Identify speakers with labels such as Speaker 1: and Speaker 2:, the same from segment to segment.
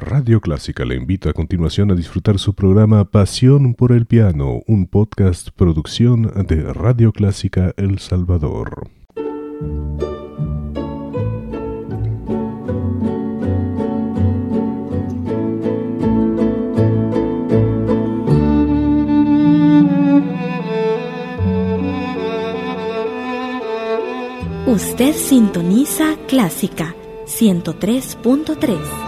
Speaker 1: Radio Clásica le invita a continuación a disfrutar su programa Pasión por el Piano, un podcast producción de Radio Clásica El Salvador.
Speaker 2: Usted sintoniza Clásica 103.3.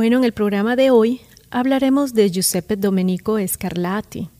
Speaker 3: Bueno, en el programa de hoy hablaremos de Giuseppe Domenico Scarlatti,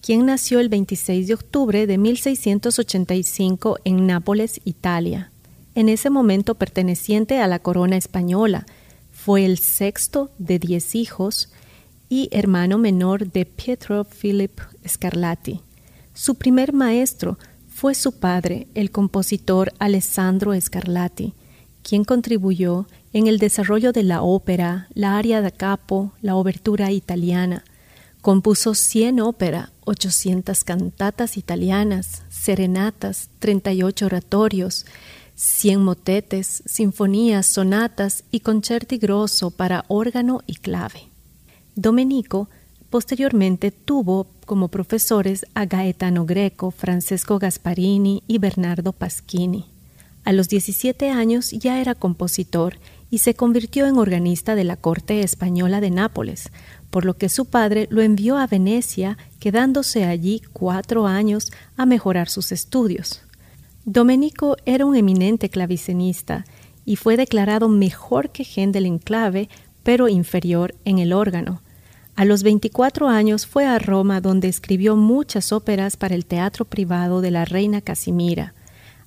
Speaker 3: quien nació el 26 de octubre de 1685 en Nápoles, Italia. En ese momento perteneciente a la corona española, fue el sexto de diez hijos y hermano menor de Pietro Philip Scarlatti. Su primer maestro fue su padre, el compositor Alessandro Scarlatti, quien contribuyó en el desarrollo de la ópera, la aria da capo, la obertura italiana. Compuso 100 ópera, 800 cantatas italianas, serenatas, 38 oratorios, 100 motetes, sinfonías, sonatas y concerti grosso para órgano y clave. Domenico posteriormente tuvo como profesores a Gaetano Greco, Francesco Gasparini y Bernardo Pasquini. A los 17 años ya era compositor y se convirtió en organista de la corte española de Nápoles, por lo que su padre lo envió a Venecia, quedándose allí cuatro años a mejorar sus estudios. Domenico era un eminente clavicenista y fue declarado mejor que Händel en clave, pero inferior en el órgano. A los 24 años fue a Roma donde escribió muchas óperas para el teatro privado de la reina Casimira.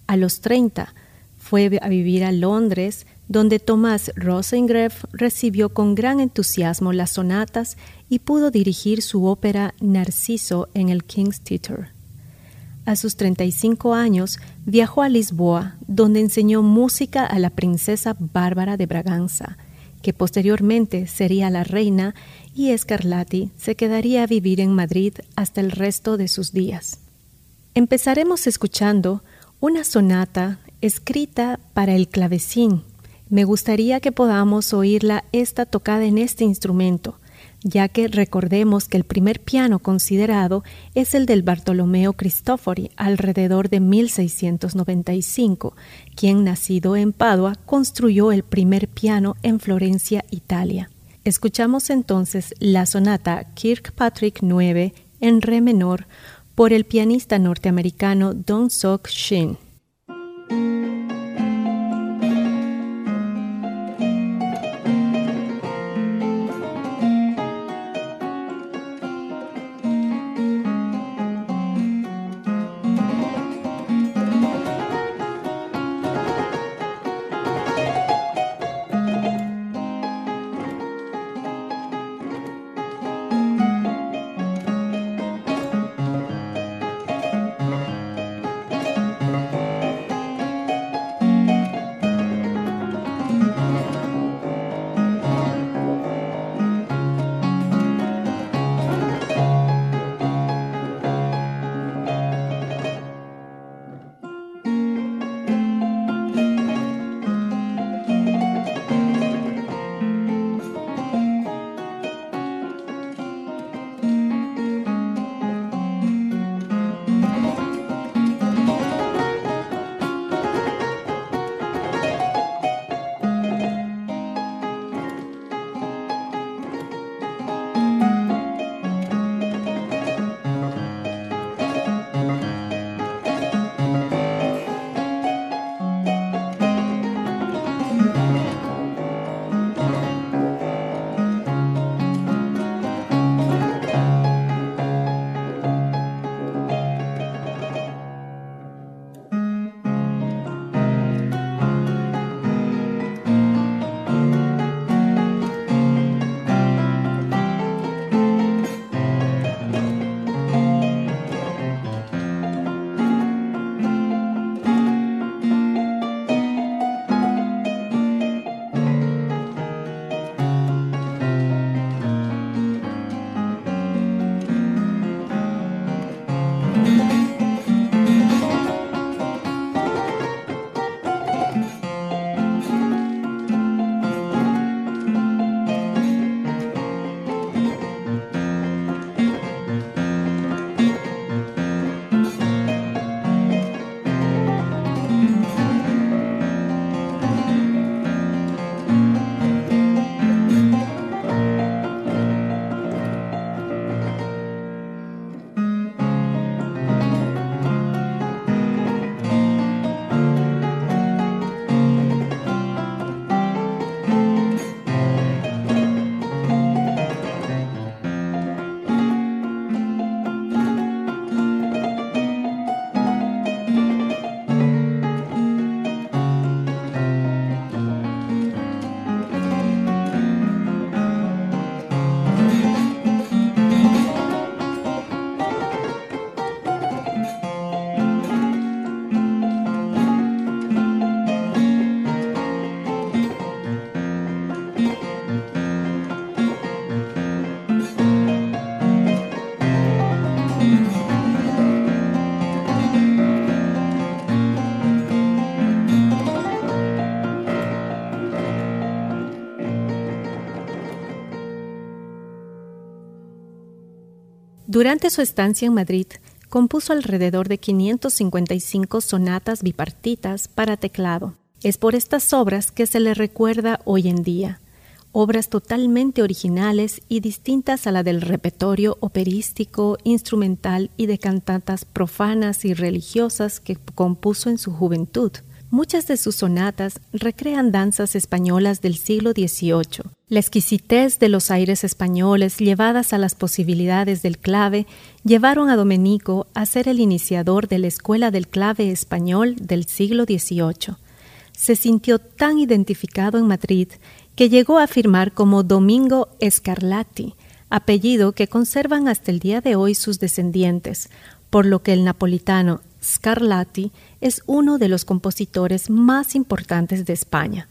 Speaker 3: A los 30 fue a vivir a Londres, donde Tomás Rosengreff recibió con gran entusiasmo las sonatas y pudo dirigir su ópera Narciso en el King's Theatre. A sus 35 años viajó a Lisboa, donde enseñó música a la princesa Bárbara de Braganza, que posteriormente sería la reina, y Scarlatti se quedaría a vivir en Madrid hasta el resto de sus días. Empezaremos escuchando una sonata escrita para el clavecín me gustaría que podamos oírla esta tocada en este instrumento, ya que recordemos que el primer piano considerado es el del Bartolomeo Cristofori alrededor de 1695, quien nacido en Padua construyó el primer piano en Florencia, Italia. Escuchamos entonces la sonata Kirkpatrick 9 en re menor por el pianista norteamericano Don Sok Shin. Durante su estancia en Madrid, compuso alrededor de 555 sonatas bipartitas para teclado. Es por estas obras que se le recuerda hoy en día, obras totalmente originales y distintas a la del repertorio operístico, instrumental y de cantatas profanas y religiosas que compuso en su juventud. Muchas de sus sonatas recrean danzas españolas del siglo XVIII. La exquisitez de los aires españoles llevadas a las posibilidades del clave llevaron a Domenico a ser el iniciador de la escuela del clave español del siglo XVIII. Se sintió tan identificado en Madrid que llegó a afirmar como Domingo Scarlatti, apellido que conservan hasta el día de hoy sus descendientes, por lo que el napolitano Scarlatti es uno de los compositores más importantes de España.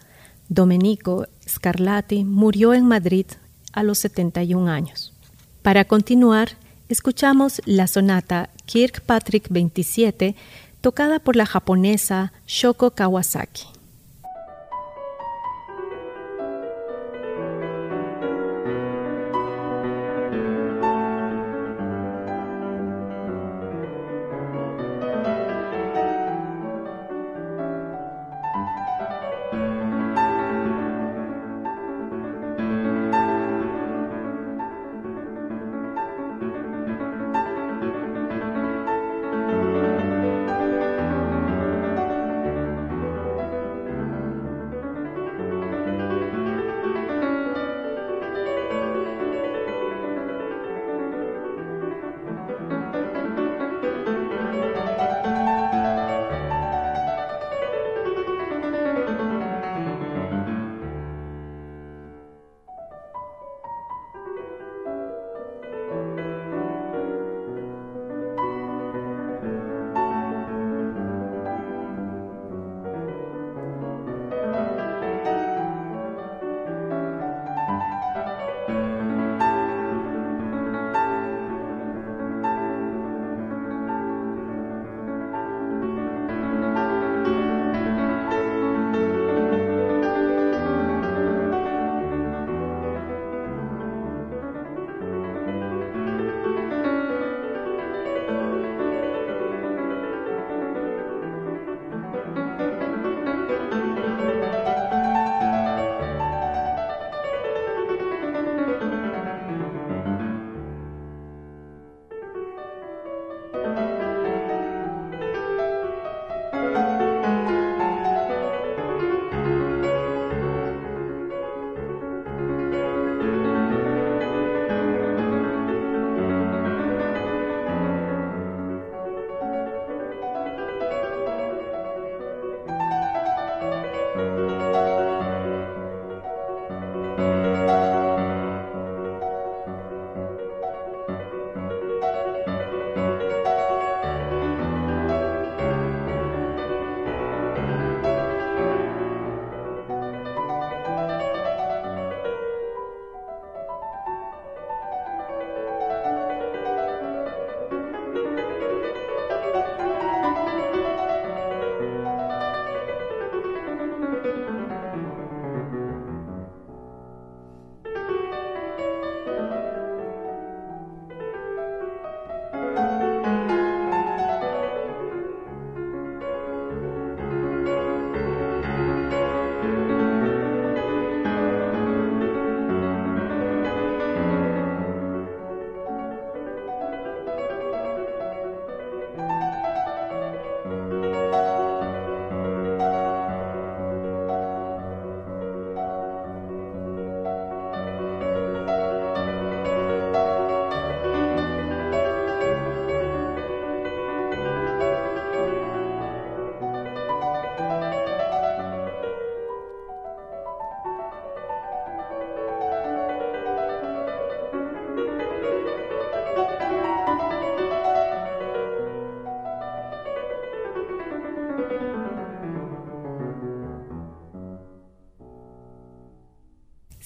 Speaker 3: Domenico Scarlatti murió en Madrid a los 71 años. Para continuar, escuchamos la sonata Kirkpatrick 27 tocada por la japonesa Shoko Kawasaki.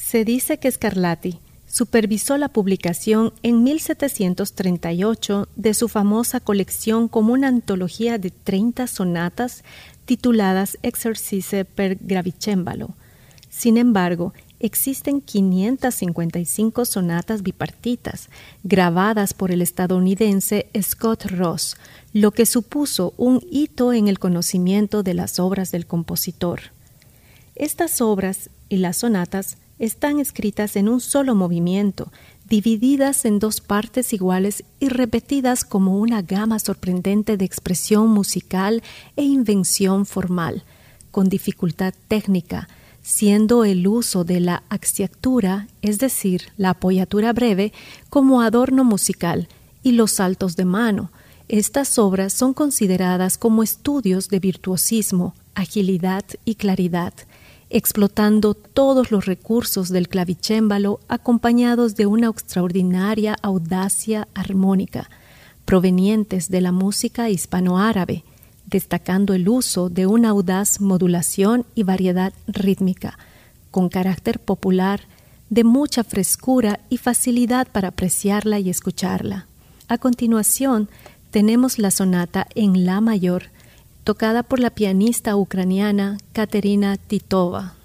Speaker 3: Se dice que Scarlatti supervisó la publicación en 1738 de su famosa colección como una antología de 30 sonatas tituladas Exercice per Gravicembalo. Sin embargo, existen 555 sonatas bipartitas grabadas por el estadounidense Scott Ross, lo que supuso un hito en el conocimiento de las obras del compositor. Estas obras y las sonatas están escritas en un solo movimiento, divididas en dos partes iguales y repetidas como una gama sorprendente de expresión musical e invención formal, con dificultad técnica, siendo el uso de la axiatura, es decir, la apoyatura breve, como adorno musical, y los saltos de mano. Estas obras son consideradas como estudios de virtuosismo, agilidad y claridad, explotando todos los recursos del clavicémbalo acompañados de una extraordinaria audacia armónica, provenientes de la música hispanoárabe, destacando el uso de una audaz modulación y variedad rítmica, con carácter popular, de mucha frescura y facilidad para apreciarla y escucharla. A continuación, tenemos la sonata en La mayor, tocada por la pianista ucraniana Katerina Titova.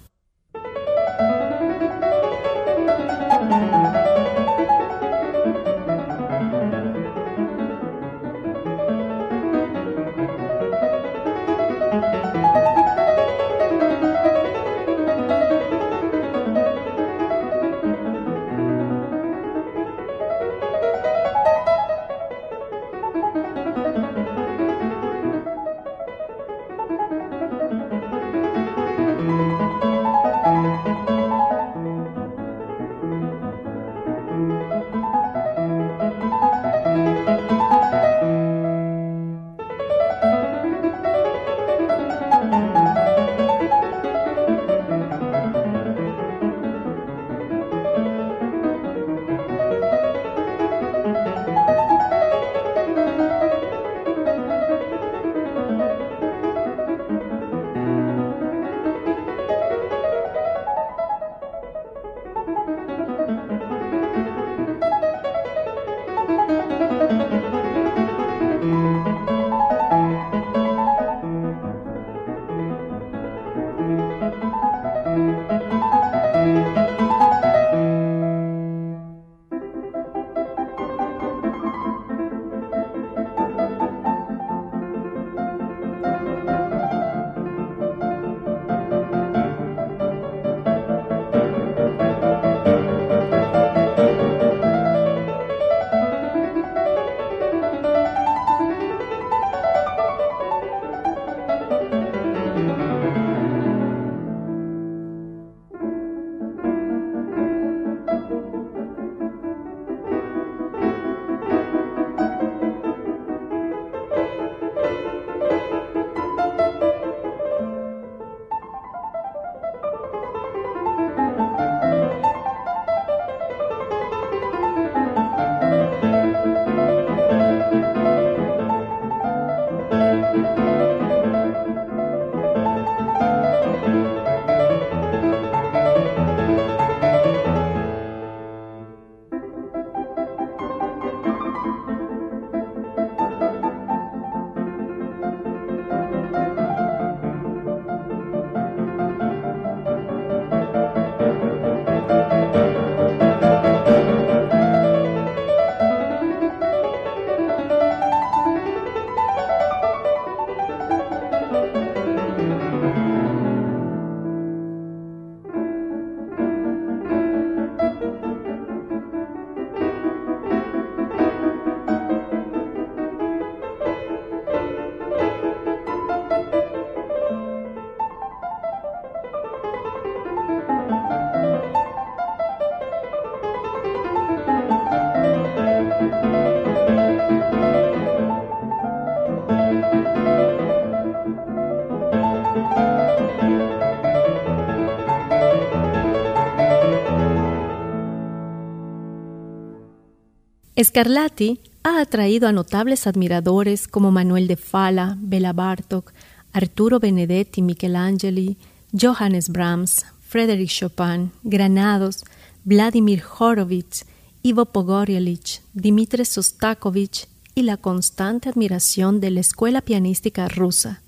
Speaker 3: Scarlatti ha atraído a notables admiradores como Manuel de Fala, Bela Bartok, Arturo Benedetti, Michelangeli, Johannes Brahms, Frédéric Chopin, Granados, Vladimir Horowitz, Ivo Pogoryelich, Dmitri Sostakovich y la constante admiración de la escuela pianística rusa.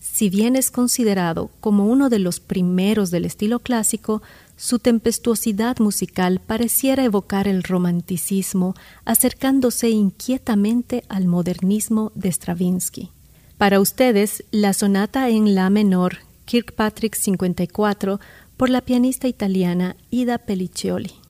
Speaker 3: Si bien es considerado como uno de los primeros del estilo clásico, su tempestuosidad musical pareciera evocar el romanticismo, acercándose inquietamente al modernismo de Stravinsky. Para ustedes, la sonata en La menor, Kirkpatrick 54, por la pianista italiana Ida Pelliccioli.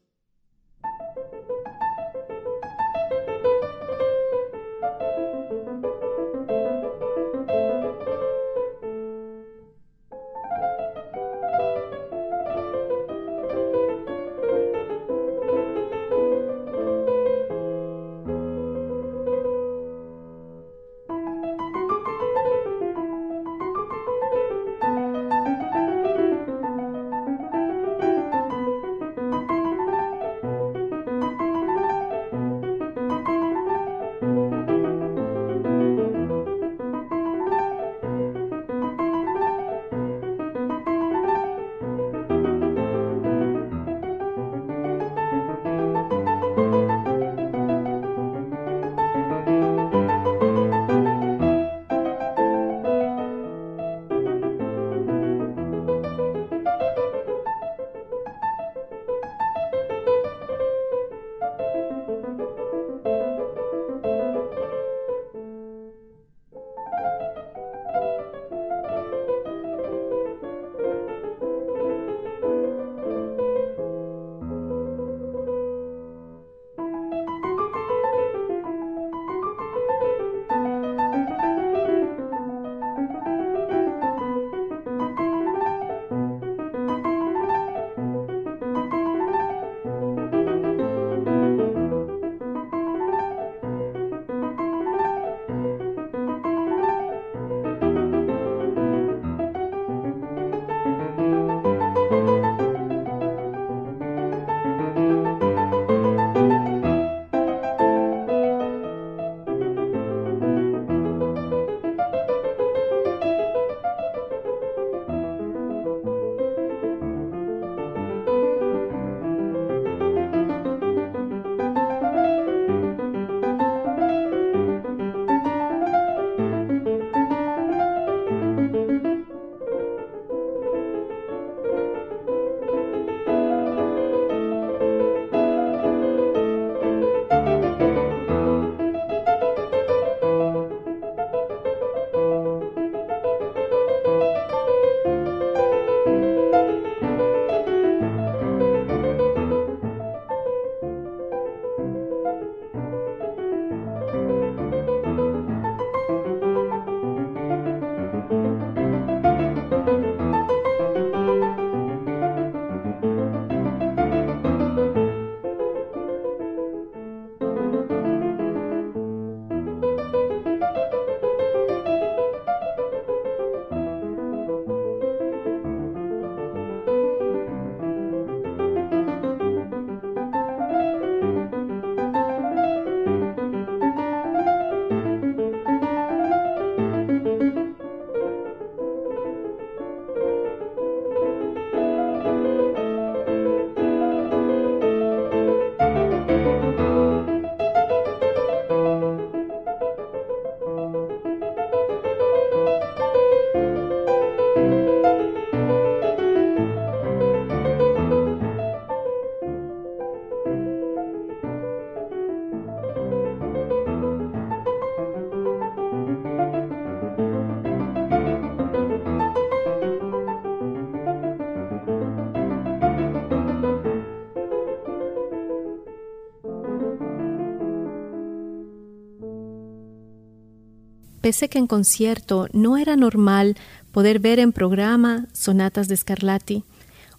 Speaker 3: Pese que en concierto no era normal poder ver en programa sonatas de Scarlatti,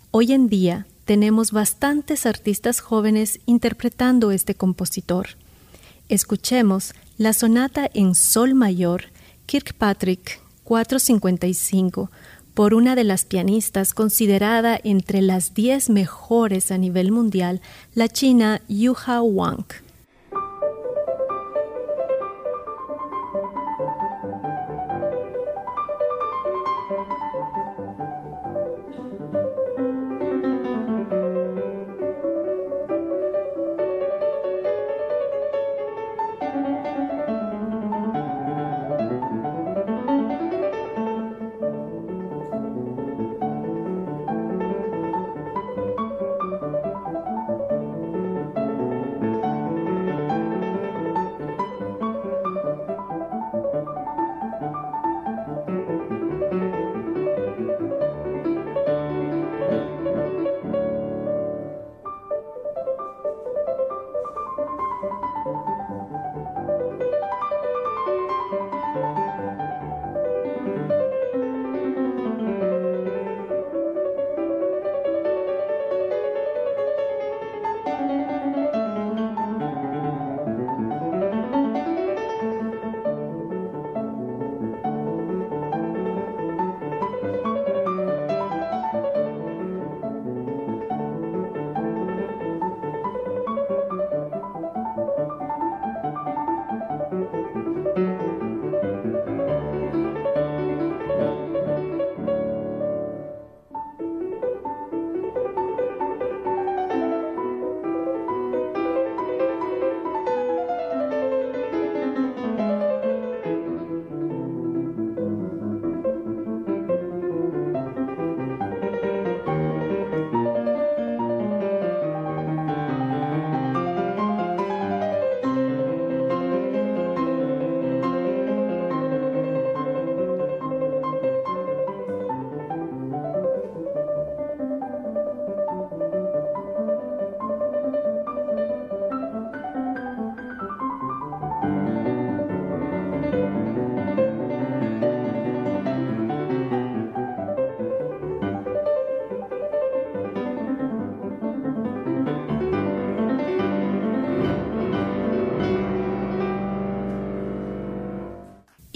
Speaker 3: hoy en día tenemos bastantes artistas jóvenes interpretando este compositor. Escuchemos la sonata en Sol mayor Kirkpatrick 455 por una de las pianistas considerada entre las diez mejores a nivel mundial, la china Yuha Wang.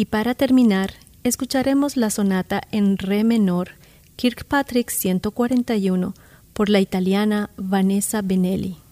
Speaker 3: Y para terminar, escucharemos la sonata en re menor, Kirkpatrick 141, por la italiana Vanessa Benelli.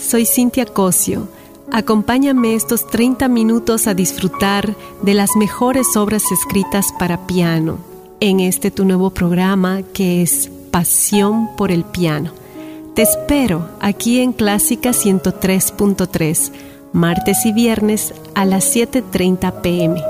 Speaker 3: Soy Cintia Cosio. Acompáñame estos 30 minutos a disfrutar de las mejores obras escritas para piano en este tu nuevo programa que es Pasión por el Piano. Te espero aquí en Clásica 103.3, martes y viernes a las 7.30 pm.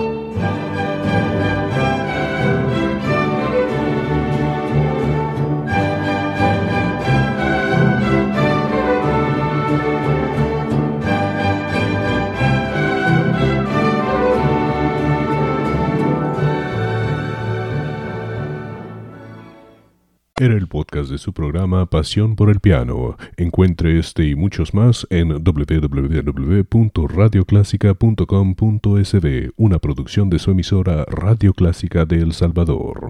Speaker 1: su programa Pasión por el Piano. Encuentre este y muchos más en www.radioclásica.com.sb, una producción de su emisora Radio Clásica de El Salvador.